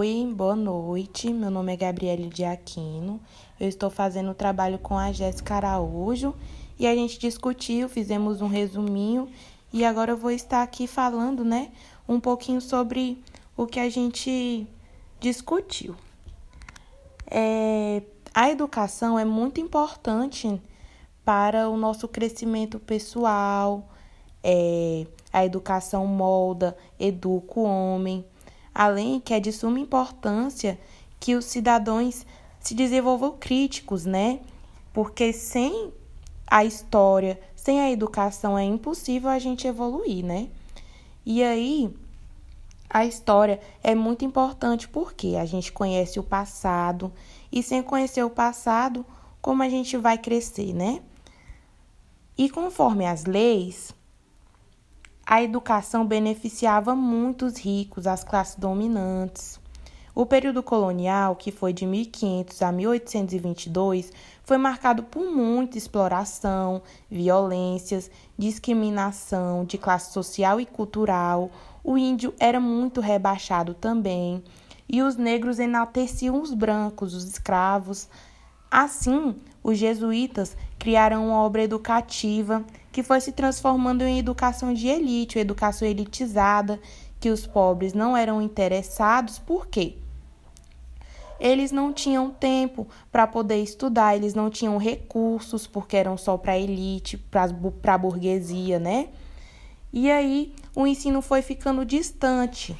Oi, boa noite. Meu nome é Gabriele de Aquino. Eu estou fazendo o trabalho com a Jéssica Araújo e a gente discutiu, fizemos um resuminho e agora eu vou estar aqui falando, né, um pouquinho sobre o que a gente discutiu. É, a educação é muito importante para o nosso crescimento pessoal. É, a educação molda, educa o homem, além que é de suma importância que os cidadãos se desenvolvam críticos, né? Porque sem a história, sem a educação é impossível a gente evoluir, né? E aí, a história é muito importante porque a gente conhece o passado e sem conhecer o passado, como a gente vai crescer, né? E conforme as leis, a educação beneficiava muitos ricos, as classes dominantes. O período colonial, que foi de 1500 a 1822, foi marcado por muita exploração, violências, discriminação de classe social e cultural. O índio era muito rebaixado também, e os negros enalteciam os brancos, os escravos. Assim, os jesuítas criaram uma obra educativa que foi se transformando em educação de elite, educação elitizada, que os pobres não eram interessados, por quê? Eles não tinham tempo para poder estudar, eles não tinham recursos, porque eram só para a elite, para a burguesia, né? E aí o ensino foi ficando distante,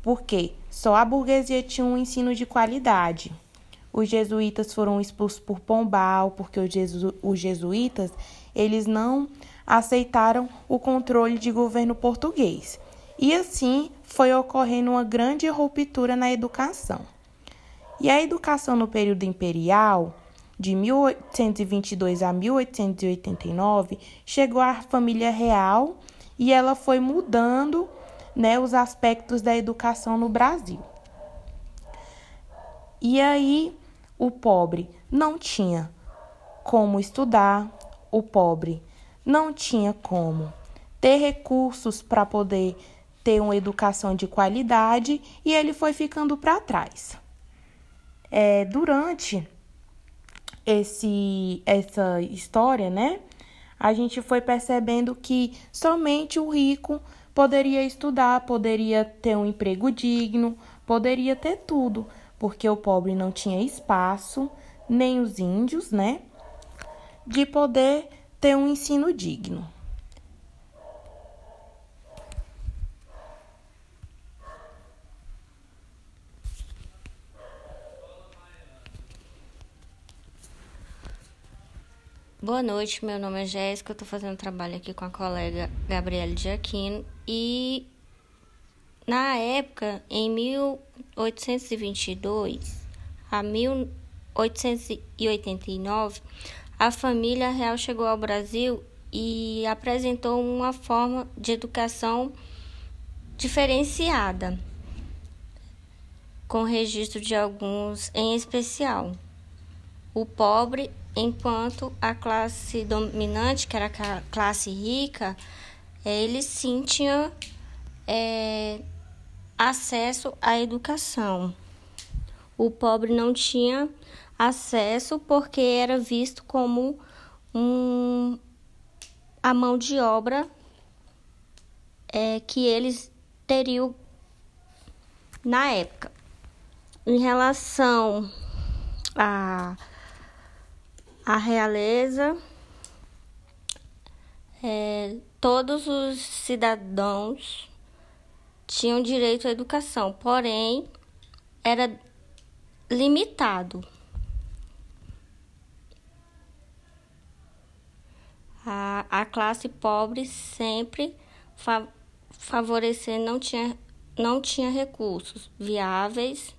porque só a burguesia tinha um ensino de qualidade. Os jesuítas foram expulsos por Pombal, porque os, jesu os jesuítas eles não aceitaram o controle de governo português. E assim foi ocorrendo uma grande ruptura na educação. E a educação no período imperial, de 1822 a 1889, chegou à família real e ela foi mudando né, os aspectos da educação no Brasil. E aí o pobre não tinha como estudar, o pobre não tinha como ter recursos para poder ter uma educação de qualidade e ele foi ficando para trás. É, durante esse, essa história, né, a gente foi percebendo que somente o rico poderia estudar, poderia ter um emprego digno, poderia ter tudo, porque o pobre não tinha espaço, nem os índios, né, de poder ter um ensino digno. Boa noite, meu nome é Jéssica, eu estou fazendo trabalho aqui com a colega Gabriele Aquino e na época, em 1822 a 1889, a família real chegou ao Brasil e apresentou uma forma de educação diferenciada, com registro de alguns em especial. O pobre, enquanto a classe dominante, que era a classe rica, ele sim tinha é, acesso à educação. O pobre não tinha acesso porque era visto como um, a mão de obra é, que eles teriam na época. Em relação à a realeza, é, todos os cidadãos tinham direito à educação, porém era limitado. A, a classe pobre sempre fa favorecer não tinha, não tinha recursos viáveis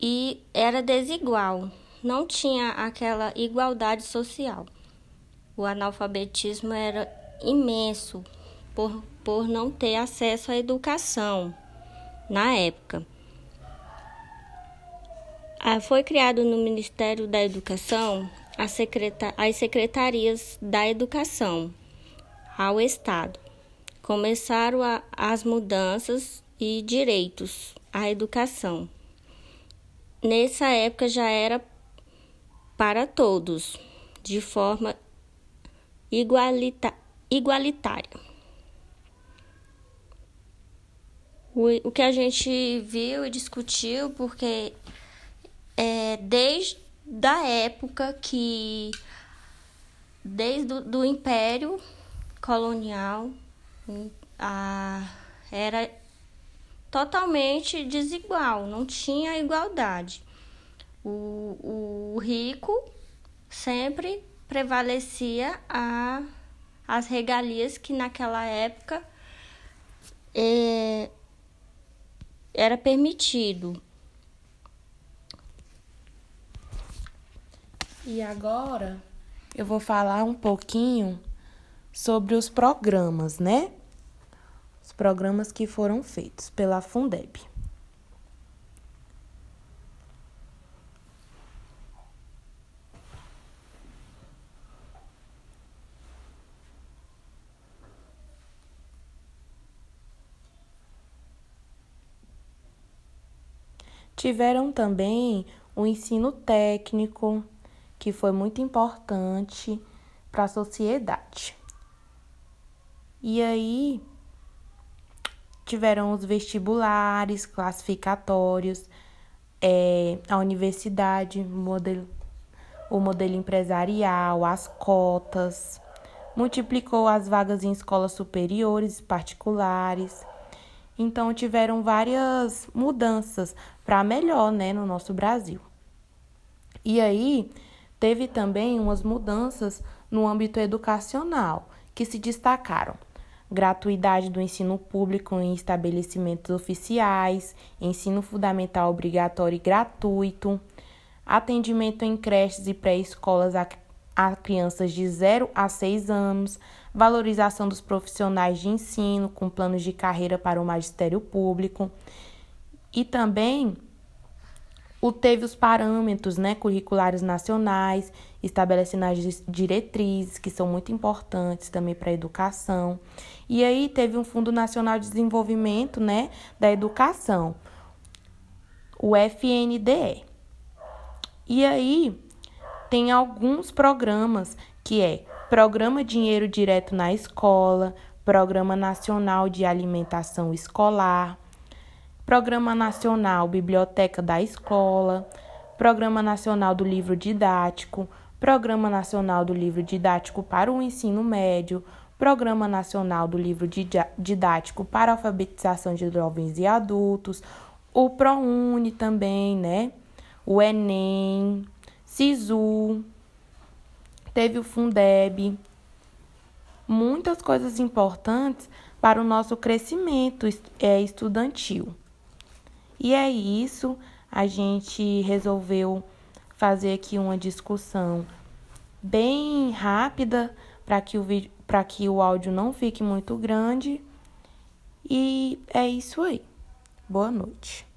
e era desigual, não tinha aquela igualdade social. O analfabetismo era imenso por, por não ter acesso à educação na época. Ah, foi criado no Ministério da Educação as secretarias da educação ao Estado. Começaram a, as mudanças e direitos a educação. Nessa época já era para todos, de forma igualita igualitária. O, o que a gente viu e discutiu, porque é, desde a época que, desde o do Império Colonial, a, era totalmente desigual, não tinha igualdade. O, o rico sempre prevalecia a, as regalias que naquela época é, era permitido. E agora eu vou falar um pouquinho sobre os programas, né? Os programas que foram feitos pela Fundeb. Tiveram também o ensino técnico, que foi muito importante para a sociedade. E aí tiveram os vestibulares, classificatórios, é, a universidade, modelo, o modelo empresarial, as cotas, multiplicou as vagas em escolas superiores particulares então tiveram várias mudanças para melhor, né, no nosso Brasil. E aí teve também umas mudanças no âmbito educacional que se destacaram: gratuidade do ensino público em estabelecimentos oficiais, ensino fundamental obrigatório e gratuito, atendimento em creches e pré-escolas a, crianças de 0 a 6 anos, valorização dos profissionais de ensino com planos de carreira para o magistério público e também o teve os parâmetros né, curriculares nacionais, estabelecendo as diretrizes, que são muito importantes também para a educação. E aí teve um Fundo Nacional de Desenvolvimento né, da Educação, o FNDE. E aí tem alguns programas que é Programa Dinheiro Direto na Escola, Programa Nacional de Alimentação Escolar, Programa Nacional Biblioteca da Escola, Programa Nacional do Livro Didático, Programa Nacional do Livro Didático para o Ensino Médio, Programa Nacional do Livro Didático para Alfabetização de Jovens e Adultos, o ProUni também, né? O Enem, SISU, teve o Fundeb, muitas coisas importantes para o nosso crescimento é, estudantil. E é isso, a gente resolveu fazer aqui uma discussão bem rápida para que o vídeo, para que o áudio não fique muito grande. E é isso aí. Boa noite.